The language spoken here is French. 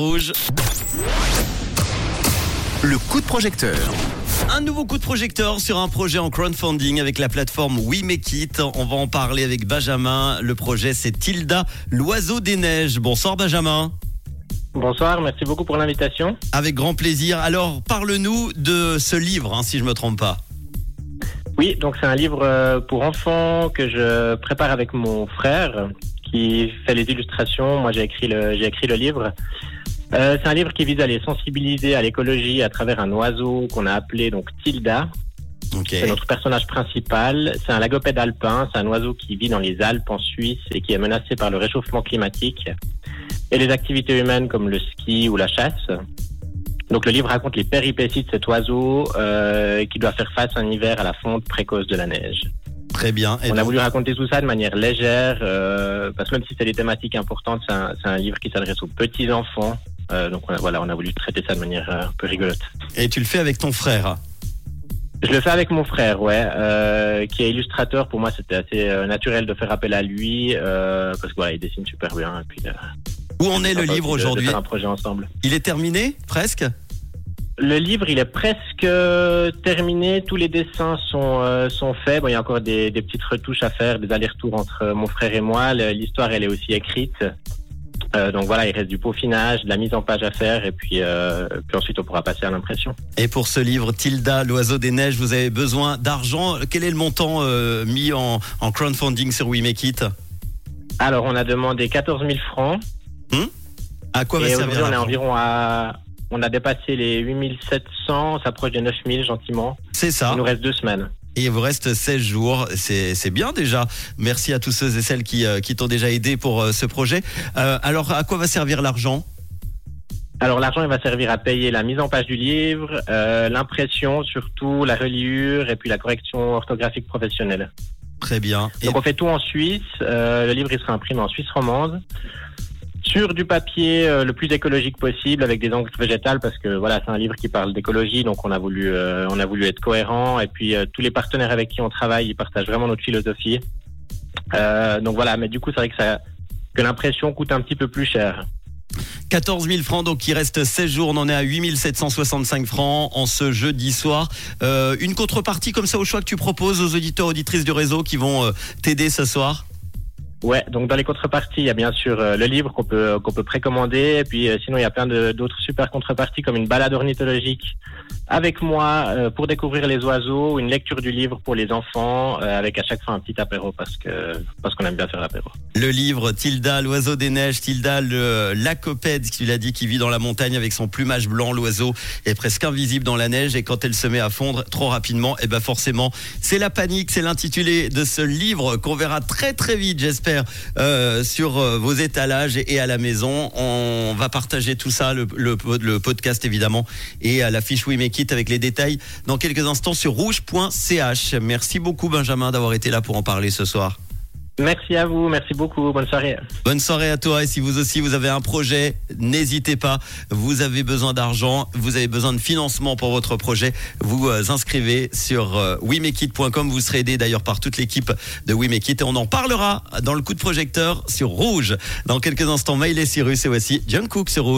Rouge. Le coup de projecteur. Un nouveau coup de projecteur sur un projet en crowdfunding avec la plateforme We Make It. On va en parler avec Benjamin. Le projet c'est Tilda, l'oiseau des neiges. Bonsoir Benjamin. Bonsoir, merci beaucoup pour l'invitation. Avec grand plaisir. Alors parle-nous de ce livre, hein, si je me trompe pas. Oui, donc c'est un livre euh, pour enfants que je prépare avec mon frère qui fait les illustrations. Moi j'ai écrit le j'ai écrit le livre. Euh, c'est un livre qui vise à les sensibiliser à l'écologie à travers un oiseau qu'on a appelé donc Tilda. C'est notre personnage principal. C'est un lagopède alpin. C'est un oiseau qui vit dans les Alpes en Suisse et qui est menacé par le réchauffement climatique et les activités humaines comme le ski ou la chasse. Donc le livre raconte les péripéties de cet oiseau euh, qui doit faire face un hiver à la fonte précoce de la neige. Très bien. Et On a voulu raconter tout ça de manière légère, euh, parce que même si c'est des thématiques importantes, c'est un, c'est un livre qui s'adresse aux petits enfants. Euh, donc on a, voilà, on a voulu traiter ça de manière euh, un peu rigolote. et tu le fais avec ton frère? Je le fais avec mon frère, ouais, euh, qui est illustrateur. Pour moi, c'était assez euh, naturel de faire appel à lui, euh, parce que voilà, il dessine super bien. Et puis, Où en est le livre aujourd'hui? un projet ensemble. Il est terminé Presque? Le livre, il est presque terminé. Tous les dessins sont sont faits. Bon, il y a encore des, des petites retouches à faire, des allers-retours entre mon frère et moi. L'histoire, elle est aussi écrite. Euh, donc voilà, il reste du peaufinage, de la mise en page à faire, et puis euh, puis ensuite on pourra passer à l'impression. Et pour ce livre, Tilda, l'oiseau des neiges, vous avez besoin d'argent. Quel est le montant euh, mis en, en crowdfunding sur We Make It? Alors, on a demandé 14 000 francs, À quoi va et servir on est environ à on a dépassé les 8700, on s'approche des 9000 gentiment. C'est ça. Il nous reste deux semaines. Et il vous reste 16 jours. C'est bien déjà. Merci à tous ceux et celles qui, euh, qui t'ont déjà aidé pour euh, ce projet. Euh, alors, à quoi va servir l'argent? Alors l'argent, il va servir à payer la mise en page du livre, euh, l'impression surtout, la reliure et puis la correction orthographique professionnelle. Très bien. Et Donc on fait tout en Suisse. Euh, le livre, il sera imprimé en Suisse romande. Sur du papier euh, le plus écologique possible, avec des encres végétales, parce que voilà, c'est un livre qui parle d'écologie, donc on a voulu, euh, on a voulu être cohérent. Et puis euh, tous les partenaires avec qui on travaille, ils partagent vraiment notre philosophie. Donc voilà, mais du coup, c'est vrai que ça, que l'impression coûte un petit peu plus cher. 14 000 francs, donc il reste 16 jours. On en est à 8 765 francs en ce jeudi soir. Une contrepartie comme ça au choix que tu proposes aux auditeurs, auditrices du réseau qui vont t'aider ce soir? Ouais, donc dans les contreparties, il y a bien sûr euh, le livre qu'on peut qu'on peut précommander, et puis euh, sinon il y a plein d'autres super contreparties comme une balade ornithologique avec moi euh, pour découvrir les oiseaux, une lecture du livre pour les enfants, euh, avec à chaque fois un petit apéro parce que parce qu'on aime bien faire l'apéro. Le livre Tilda, l'oiseau des neiges, Tilda, le lacopède, tu l'as dit, qui vit dans la montagne avec son plumage blanc. L'oiseau est presque invisible dans la neige et quand elle se met à fondre trop rapidement, et ben forcément, c'est la panique. C'est l'intitulé de ce livre qu'on verra très très vite, j'espère, euh, sur euh, vos étalages et, à la maison. On va partager tout ça, le, le, le podcast évidemment, et à la fiche We Make It avec les détails dans quelques instants sur rouge.ch. Merci beaucoup Benjamin d'avoir été là pour en parler ce soir. Merci à vous, merci beaucoup, bonne soirée. Bonne soirée à toi et si vous aussi vous avez un projet, n'hésitez pas. Vous avez besoin d'argent, vous avez besoin de financement pour votre projet, vous euh, inscrivez sur euh, wemekit.com. Vous serez aidé d'ailleurs par toute l'équipe de WeMakeIt et on en parlera dans le coup de projecteur sur Rouge. Dans quelques instants, Mail et Cyrus et voici John Cook sur Rouge.